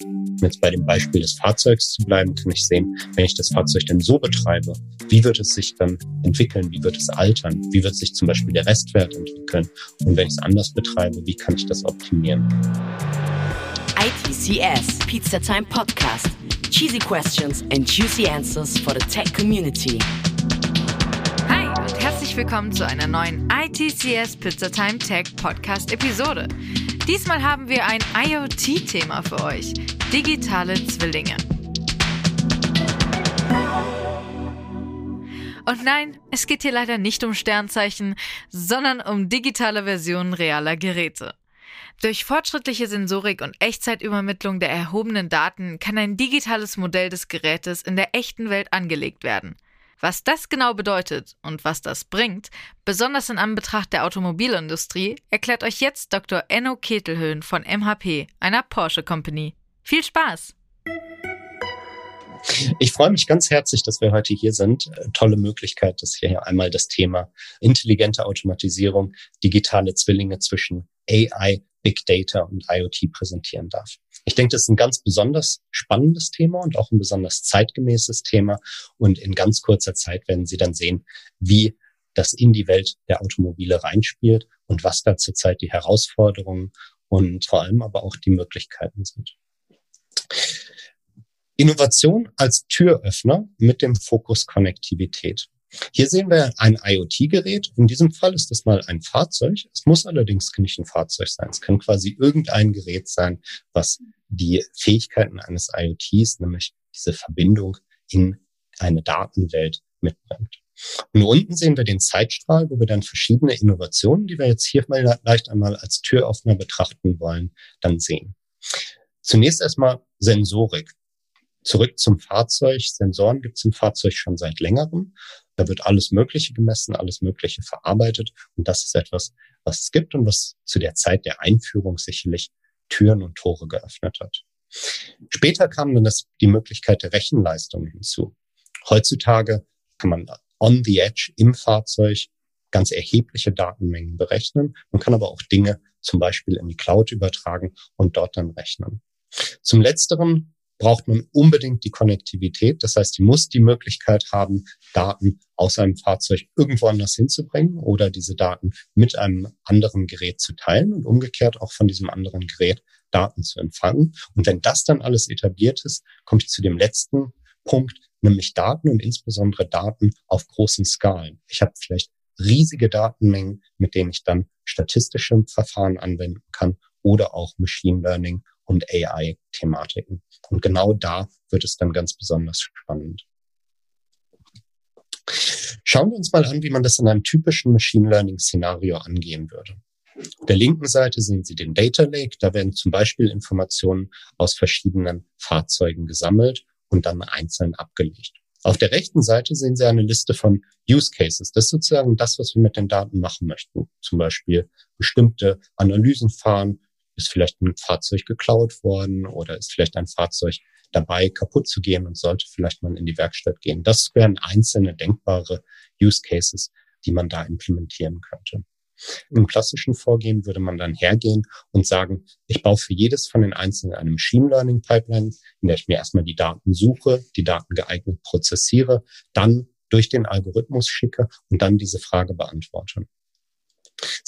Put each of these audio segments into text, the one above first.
Um jetzt bei dem Beispiel des Fahrzeugs zu bleiben, kann ich sehen, wenn ich das Fahrzeug denn so betreibe, wie wird es sich dann entwickeln, wie wird es altern, wie wird sich zum Beispiel der Restwert entwickeln und wenn ich es anders betreibe, wie kann ich das optimieren. ITCS Pizza Time Podcast. Cheesy questions and juicy answers for the tech community. Willkommen zu einer neuen ITCS Pizza Time Tech Podcast Episode. Diesmal haben wir ein IoT-Thema für euch. Digitale Zwillinge. Und nein, es geht hier leider nicht um Sternzeichen, sondern um digitale Versionen realer Geräte. Durch fortschrittliche Sensorik und Echtzeitübermittlung der erhobenen Daten kann ein digitales Modell des Gerätes in der echten Welt angelegt werden. Was das genau bedeutet und was das bringt, besonders in Anbetracht der Automobilindustrie, erklärt euch jetzt Dr. Enno Ketelhöhn von MHP, einer Porsche Company. Viel Spaß! Ich freue mich ganz herzlich, dass wir heute hier sind. Tolle Möglichkeit, dass hier einmal das Thema intelligente Automatisierung, digitale Zwillinge zwischen AI, Big Data und IoT präsentieren darf. Ich denke, das ist ein ganz besonders spannendes Thema und auch ein besonders zeitgemäßes Thema. Und in ganz kurzer Zeit werden Sie dann sehen, wie das in die Welt der Automobile reinspielt und was da zurzeit die Herausforderungen und vor allem aber auch die Möglichkeiten sind. Innovation als Türöffner mit dem Fokus Konnektivität. Hier sehen wir ein IoT-Gerät. In diesem Fall ist das mal ein Fahrzeug. Es muss allerdings nicht ein Fahrzeug sein. Es kann quasi irgendein Gerät sein, was die Fähigkeiten eines IoTs, nämlich diese Verbindung in eine Datenwelt mitbringt. Und unten sehen wir den Zeitstrahl, wo wir dann verschiedene Innovationen, die wir jetzt hier mal leicht einmal als Türöffner betrachten wollen, dann sehen. Zunächst erstmal Sensorik. Zurück zum Fahrzeug. Sensoren gibt es im Fahrzeug schon seit längerem. Da wird alles Mögliche gemessen, alles Mögliche verarbeitet. Und das ist etwas, was es gibt und was zu der Zeit der Einführung sicherlich Türen und Tore geöffnet hat. Später kam dann das, die Möglichkeit der Rechenleistung hinzu. Heutzutage kann man on the edge im Fahrzeug ganz erhebliche Datenmengen berechnen. Man kann aber auch Dinge zum Beispiel in die Cloud übertragen und dort dann rechnen. Zum Letzteren braucht man unbedingt die Konnektivität. Das heißt, die muss die Möglichkeit haben, Daten aus einem Fahrzeug irgendwo anders hinzubringen oder diese Daten mit einem anderen Gerät zu teilen und umgekehrt auch von diesem anderen Gerät Daten zu empfangen. Und wenn das dann alles etabliert ist, komme ich zu dem letzten Punkt, nämlich Daten und insbesondere Daten auf großen Skalen. Ich habe vielleicht riesige Datenmengen, mit denen ich dann statistische Verfahren anwenden kann oder auch Machine Learning und AI-Thematiken. Und genau da wird es dann ganz besonders spannend. Schauen wir uns mal an, wie man das in einem typischen Machine Learning-Szenario angehen würde. Auf der linken Seite sehen Sie den Data Lake. Da werden zum Beispiel Informationen aus verschiedenen Fahrzeugen gesammelt und dann einzeln abgelegt. Auf der rechten Seite sehen Sie eine Liste von Use Cases. Das ist sozusagen das, was wir mit den Daten machen möchten. Zum Beispiel bestimmte Analysen fahren, ist vielleicht ein Fahrzeug geklaut worden oder ist vielleicht ein Fahrzeug dabei kaputt zu gehen und sollte vielleicht mal in die Werkstatt gehen. Das wären einzelne denkbare Use Cases, die man da implementieren könnte. Im klassischen Vorgehen würde man dann hergehen und sagen, ich baue für jedes von den einzelnen eine Machine Learning Pipeline, in der ich mir erstmal die Daten suche, die Daten geeignet prozessiere, dann durch den Algorithmus schicke und dann diese Frage beantworte.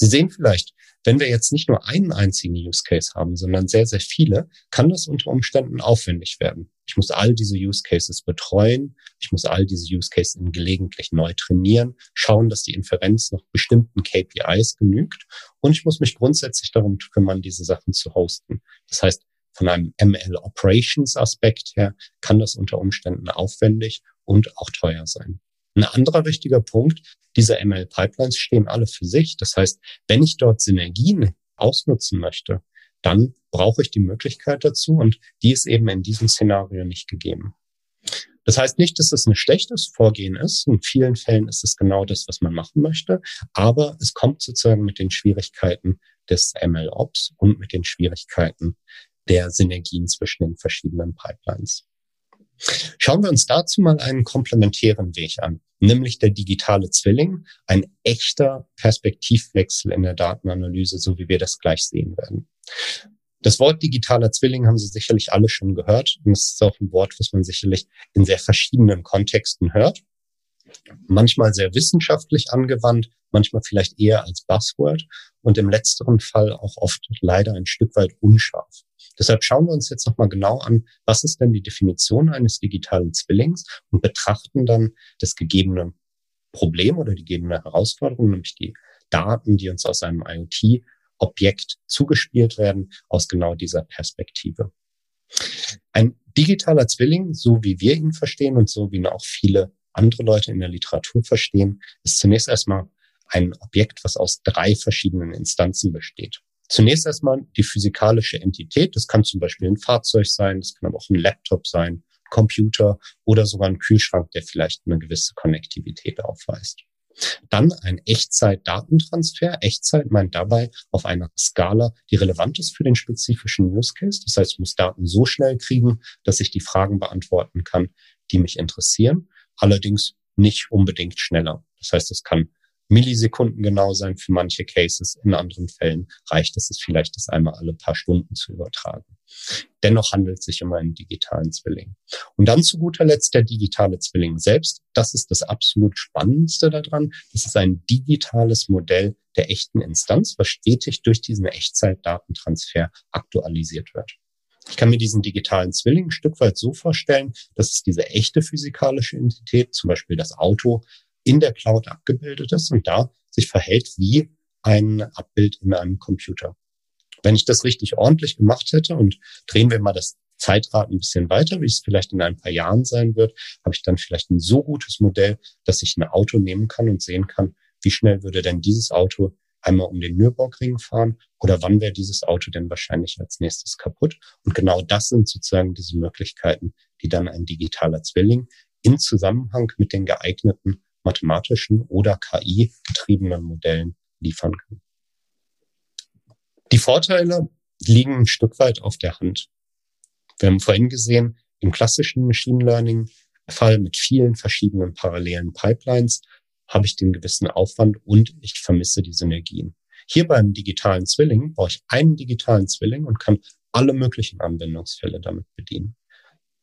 Sie sehen vielleicht, wenn wir jetzt nicht nur einen einzigen Use Case haben, sondern sehr, sehr viele, kann das unter Umständen aufwendig werden. Ich muss all diese Use Cases betreuen. Ich muss all diese Use Cases gelegentlich neu trainieren, schauen, dass die Inferenz noch bestimmten KPIs genügt. Und ich muss mich grundsätzlich darum kümmern, diese Sachen zu hosten. Das heißt, von einem ML Operations Aspekt her kann das unter Umständen aufwendig und auch teuer sein. Ein anderer wichtiger Punkt, diese ML-Pipelines stehen alle für sich. Das heißt, wenn ich dort Synergien ausnutzen möchte, dann brauche ich die Möglichkeit dazu und die ist eben in diesem Szenario nicht gegeben. Das heißt nicht, dass es ein schlechtes Vorgehen ist. In vielen Fällen ist es genau das, was man machen möchte. Aber es kommt sozusagen mit den Schwierigkeiten des ML-Ops und mit den Schwierigkeiten der Synergien zwischen den verschiedenen Pipelines. Schauen wir uns dazu mal einen komplementären Weg an, nämlich der digitale Zwilling, ein echter Perspektivwechsel in der Datenanalyse, so wie wir das gleich sehen werden. Das Wort digitaler Zwilling haben Sie sicherlich alle schon gehört. Und es ist auch ein Wort, was man sicherlich in sehr verschiedenen Kontexten hört. Manchmal sehr wissenschaftlich angewandt, manchmal vielleicht eher als Buzzword und im letzteren Fall auch oft leider ein Stück weit unscharf. Deshalb schauen wir uns jetzt nochmal genau an, was ist denn die Definition eines digitalen Zwillings und betrachten dann das gegebene Problem oder die gegebene Herausforderung, nämlich die Daten, die uns aus einem IoT-Objekt zugespielt werden, aus genau dieser Perspektive. Ein digitaler Zwilling, so wie wir ihn verstehen und so wie ihn auch viele andere Leute in der Literatur verstehen, ist zunächst erstmal ein Objekt, was aus drei verschiedenen Instanzen besteht. Zunächst erstmal die physikalische Entität. Das kann zum Beispiel ein Fahrzeug sein, das kann aber auch ein Laptop sein, Computer oder sogar ein Kühlschrank, der vielleicht eine gewisse Konnektivität aufweist. Dann ein Echtzeit-Datentransfer. Echtzeit meint dabei auf einer Skala, die relevant ist für den spezifischen Use Case. Das heißt, ich muss Daten so schnell kriegen, dass ich die Fragen beantworten kann, die mich interessieren. Allerdings nicht unbedingt schneller. Das heißt, es kann Millisekunden genau sein für manche Cases. In anderen Fällen reicht es, es vielleicht das einmal alle paar Stunden zu übertragen. Dennoch handelt es sich um einen digitalen Zwilling. Und dann zu guter Letzt der digitale Zwilling selbst. Das ist das absolut Spannendste daran. Das ist ein digitales Modell der echten Instanz, was stetig durch diesen Echtzeitdatentransfer aktualisiert wird. Ich kann mir diesen digitalen Zwilling ein Stück weit so vorstellen, dass es diese echte physikalische Entität, zum Beispiel das Auto, in der Cloud abgebildet ist und da sich verhält wie ein Abbild in einem Computer. Wenn ich das richtig ordentlich gemacht hätte und drehen wir mal das Zeitrad ein bisschen weiter, wie es vielleicht in ein paar Jahren sein wird, habe ich dann vielleicht ein so gutes Modell, dass ich ein Auto nehmen kann und sehen kann, wie schnell würde denn dieses Auto einmal um den Nürburgring fahren oder wann wäre dieses Auto denn wahrscheinlich als nächstes kaputt. Und genau das sind sozusagen diese Möglichkeiten, die dann ein digitaler Zwilling in Zusammenhang mit den geeigneten mathematischen oder KI-getriebenen Modellen liefern kann. Die Vorteile liegen ein Stück weit auf der Hand. Wir haben vorhin gesehen, im klassischen Machine Learning Fall mit vielen verschiedenen parallelen Pipelines habe ich den gewissen Aufwand und ich vermisse die Synergien. Hier beim digitalen Zwilling brauche ich einen digitalen Zwilling und kann alle möglichen Anwendungsfälle damit bedienen.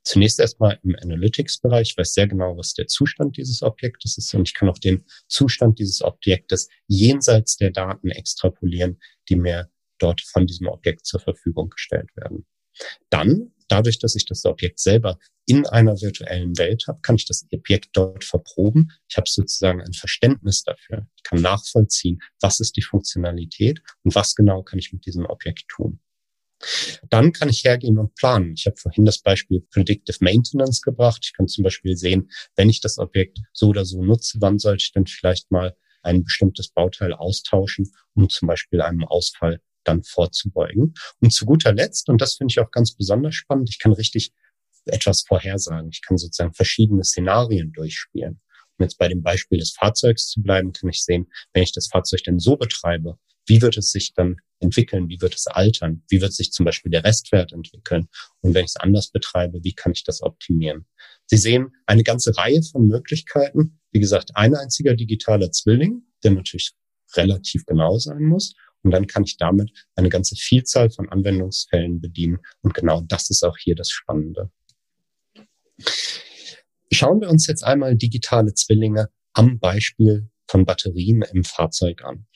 Zunächst erstmal im Analytics-Bereich. Ich weiß sehr genau, was der Zustand dieses Objektes ist und ich kann auch den Zustand dieses Objektes jenseits der Daten extrapolieren, die mir dort von diesem Objekt zur Verfügung gestellt werden. Dann, dadurch, dass ich das Objekt selber in einer virtuellen Welt habe, kann ich das Objekt dort verproben. Ich habe sozusagen ein Verständnis dafür. Ich kann nachvollziehen, was ist die Funktionalität und was genau kann ich mit diesem Objekt tun. Dann kann ich hergehen und planen. Ich habe vorhin das Beispiel Predictive Maintenance gebracht. Ich kann zum Beispiel sehen, wenn ich das Objekt so oder so nutze, wann sollte ich denn vielleicht mal ein bestimmtes Bauteil austauschen, um zum Beispiel einem Ausfall dann vorzubeugen. Und zu guter Letzt, und das finde ich auch ganz besonders spannend, ich kann richtig etwas vorhersagen. Ich kann sozusagen verschiedene Szenarien durchspielen. Um jetzt bei dem Beispiel des Fahrzeugs zu bleiben, kann ich sehen, wenn ich das Fahrzeug denn so betreibe, wie wird es sich dann entwickeln? Wie wird es altern? Wie wird sich zum Beispiel der Restwert entwickeln? Und wenn ich es anders betreibe, wie kann ich das optimieren? Sie sehen eine ganze Reihe von Möglichkeiten. Wie gesagt, ein einziger digitaler Zwilling, der natürlich relativ genau sein muss. Und dann kann ich damit eine ganze Vielzahl von Anwendungsfällen bedienen. Und genau das ist auch hier das Spannende. Schauen wir uns jetzt einmal digitale Zwillinge am Beispiel von Batterien im Fahrzeug an.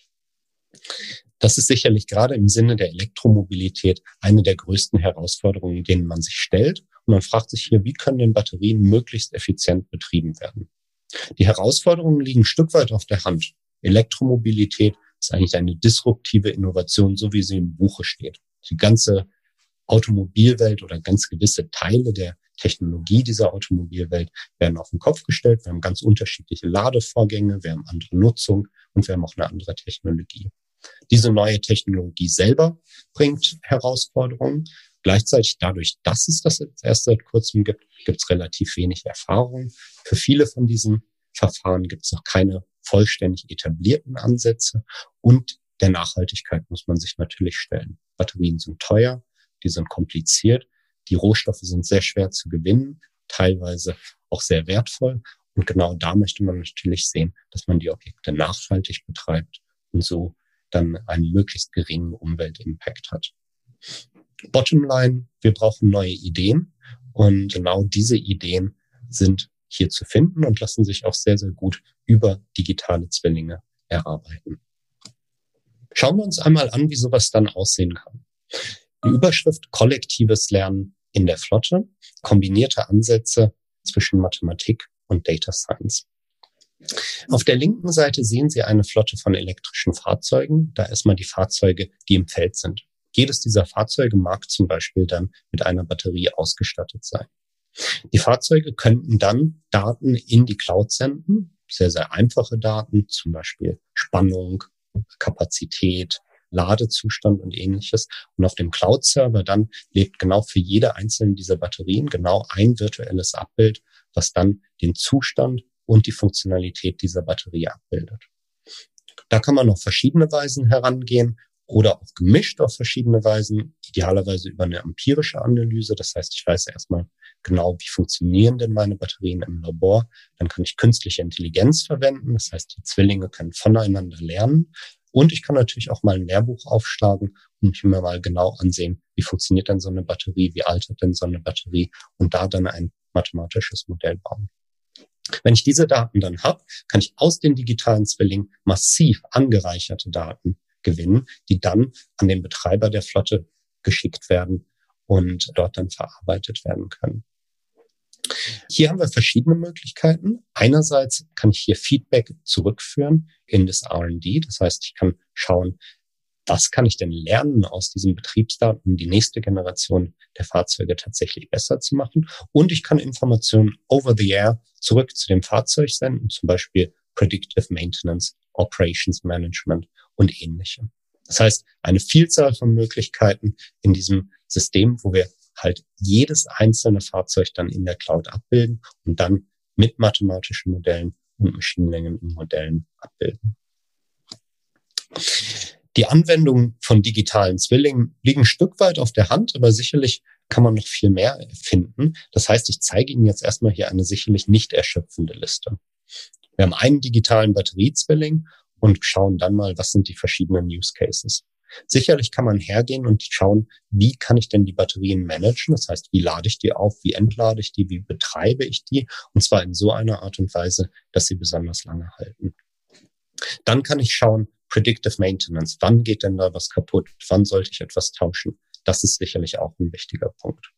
Das ist sicherlich gerade im Sinne der Elektromobilität eine der größten Herausforderungen, denen man sich stellt. Und man fragt sich hier, wie können denn Batterien möglichst effizient betrieben werden? Die Herausforderungen liegen ein Stück weit auf der Hand. Elektromobilität ist eigentlich eine disruptive Innovation, so wie sie im Buche steht. Die ganze Automobilwelt oder ganz gewisse Teile der Technologie dieser Automobilwelt werden auf den Kopf gestellt. Wir haben ganz unterschiedliche Ladevorgänge, wir haben andere Nutzung und wir haben auch eine andere Technologie. Diese neue Technologie selber bringt Herausforderungen. Gleichzeitig dadurch, dass es das erst seit kurzem gibt, gibt es relativ wenig Erfahrung. Für viele von diesen Verfahren gibt es noch keine vollständig etablierten Ansätze und der Nachhaltigkeit muss man sich natürlich stellen. Batterien sind teuer, die sind kompliziert, die Rohstoffe sind sehr schwer zu gewinnen, teilweise auch sehr wertvoll. Und genau da möchte man natürlich sehen, dass man die Objekte nachhaltig betreibt und so dann einen möglichst geringen Umweltimpact hat. Bottomline, wir brauchen neue Ideen und genau diese Ideen sind hier zu finden und lassen sich auch sehr, sehr gut über digitale Zwillinge erarbeiten. Schauen wir uns einmal an, wie sowas dann aussehen kann. Die Überschrift kollektives Lernen in der Flotte, kombinierte Ansätze zwischen Mathematik und Data Science. Auf der linken Seite sehen Sie eine Flotte von elektrischen Fahrzeugen. Da erstmal die Fahrzeuge, die im Feld sind. Jedes dieser Fahrzeuge mag zum Beispiel dann mit einer Batterie ausgestattet sein. Die Fahrzeuge könnten dann Daten in die Cloud senden, sehr, sehr einfache Daten, zum Beispiel Spannung, Kapazität, Ladezustand und ähnliches. Und auf dem Cloud-Server dann lebt genau für jede einzelne dieser Batterien genau ein virtuelles Abbild, was dann den Zustand und die Funktionalität dieser Batterie abbildet. Da kann man auf verschiedene Weisen herangehen oder auch gemischt auf verschiedene Weisen, idealerweise über eine empirische Analyse. Das heißt, ich weiß erstmal genau, wie funktionieren denn meine Batterien im Labor. Dann kann ich künstliche Intelligenz verwenden. Das heißt, die Zwillinge können voneinander lernen. Und ich kann natürlich auch mal ein Lehrbuch aufschlagen und mir mal genau ansehen, wie funktioniert denn so eine Batterie, wie altert denn so eine Batterie und da dann ein mathematisches Modell bauen. Wenn ich diese Daten dann habe, kann ich aus den digitalen Zwillingen massiv angereicherte Daten gewinnen, die dann an den Betreiber der Flotte geschickt werden und dort dann verarbeitet werden können. Hier haben wir verschiedene Möglichkeiten. Einerseits kann ich hier Feedback zurückführen in das R&D. Das heißt, ich kann schauen, was kann ich denn lernen aus diesen Betriebsdaten, um die nächste Generation der Fahrzeuge tatsächlich besser zu machen. Und ich kann Informationen over the air zurück zu dem Fahrzeug senden, zum Beispiel Predictive Maintenance, Operations Management und ähnlichem. Das heißt, eine Vielzahl von Möglichkeiten in diesem System, wo wir halt jedes einzelne Fahrzeug dann in der Cloud abbilden und dann mit mathematischen Modellen und Machine Learning Modellen abbilden. Die Anwendungen von digitalen Zwillingen liegen ein Stück weit auf der Hand, aber sicherlich kann man noch viel mehr finden. Das heißt, ich zeige Ihnen jetzt erstmal hier eine sicherlich nicht erschöpfende Liste. Wir haben einen digitalen Batteriezwilling und schauen dann mal, was sind die verschiedenen Use Cases. Sicherlich kann man hergehen und schauen, wie kann ich denn die Batterien managen? Das heißt, wie lade ich die auf? Wie entlade ich die? Wie betreibe ich die? Und zwar in so einer Art und Weise, dass sie besonders lange halten. Dann kann ich schauen, Predictive Maintenance. Wann geht denn da was kaputt? Wann sollte ich etwas tauschen? Das ist sicherlich auch ein wichtiger Punkt.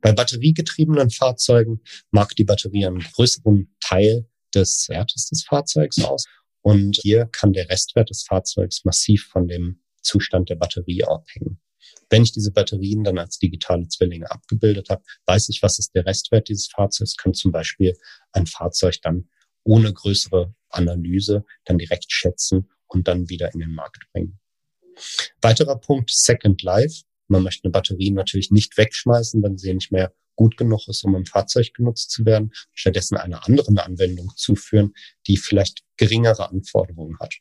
Bei batteriegetriebenen Fahrzeugen mag die Batterie einen größeren Teil des Wertes des Fahrzeugs aus. Und hier kann der Restwert des Fahrzeugs massiv von dem Zustand der Batterie abhängen. Wenn ich diese Batterien dann als digitale Zwillinge abgebildet habe, weiß ich, was ist der Restwert dieses Fahrzeugs, kann zum Beispiel ein Fahrzeug dann ohne größere Analyse dann direkt schätzen und dann wieder in den Markt bringen. Weiterer Punkt, Second Life. Man möchte eine Batterie natürlich nicht wegschmeißen, wenn sie nicht mehr gut genug ist, um im Fahrzeug genutzt zu werden, stattdessen einer anderen Anwendung zuführen, die vielleicht geringere Anforderungen hat.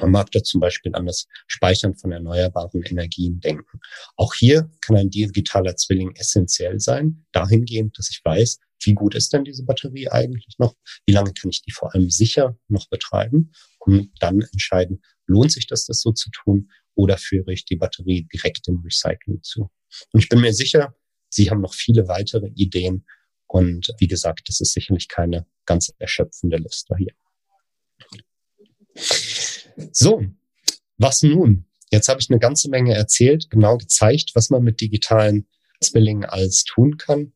Man mag da zum Beispiel an das Speichern von erneuerbaren Energien denken. Auch hier kann ein digitaler Zwilling essentiell sein, dahingehend, dass ich weiß, wie gut ist denn diese Batterie eigentlich noch? Wie lange kann ich die vor allem sicher noch betreiben? Und dann entscheiden, lohnt sich das, das so zu tun? Oder führe ich die Batterie direkt im Recycling zu? Und ich bin mir sicher, Sie haben noch viele weitere Ideen. Und wie gesagt, das ist sicherlich keine ganz erschöpfende Liste hier. So, was nun? Jetzt habe ich eine ganze Menge erzählt, genau gezeigt, was man mit digitalen Zwillingen alles tun kann.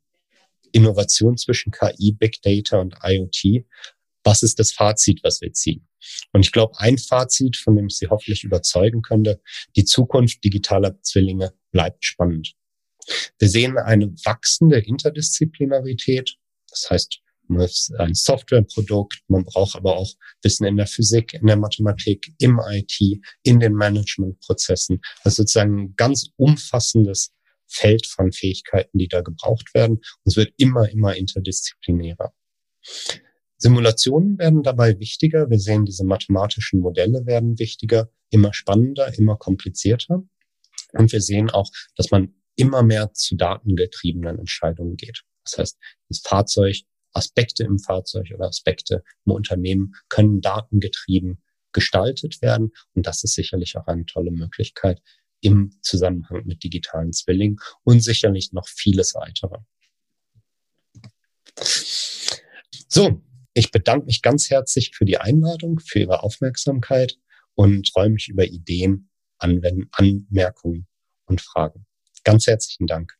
Innovation zwischen KI, Big Data und IoT. Was ist das Fazit, was wir ziehen? Und ich glaube, ein Fazit, von dem ich Sie hoffentlich überzeugen könnte, die Zukunft digitaler Zwillinge bleibt spannend. Wir sehen eine wachsende Interdisziplinarität. Das heißt, man ist ein Softwareprodukt, man braucht aber auch Wissen in der Physik, in der Mathematik, im IT, in den Managementprozessen. Also sozusagen ein ganz umfassendes Feld von Fähigkeiten, die da gebraucht werden. Und es wird immer, immer interdisziplinärer. Simulationen werden dabei wichtiger. Wir sehen, diese mathematischen Modelle werden wichtiger, immer spannender, immer komplizierter. Und wir sehen auch, dass man immer mehr zu datengetriebenen Entscheidungen geht. Das heißt, das Fahrzeug, Aspekte im Fahrzeug oder Aspekte im Unternehmen können datengetrieben gestaltet werden. Und das ist sicherlich auch eine tolle Möglichkeit, im Zusammenhang mit digitalen Zwillingen und sicherlich noch vieles weitere. So, ich bedanke mich ganz herzlich für die Einladung, für Ihre Aufmerksamkeit und freue mich über Ideen, Anwenden, Anmerkungen und Fragen. Ganz herzlichen Dank.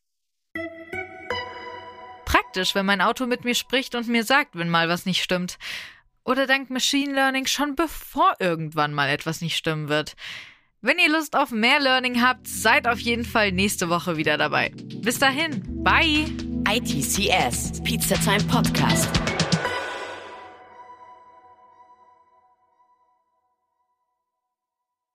Praktisch, wenn mein Auto mit mir spricht und mir sagt, wenn mal was nicht stimmt. Oder dank Machine Learning schon bevor irgendwann mal etwas nicht stimmen wird. Wenn ihr Lust auf mehr Learning habt, seid auf jeden Fall nächste Woche wieder dabei. Bis dahin, bye! ITCS, Pizza Time Podcast.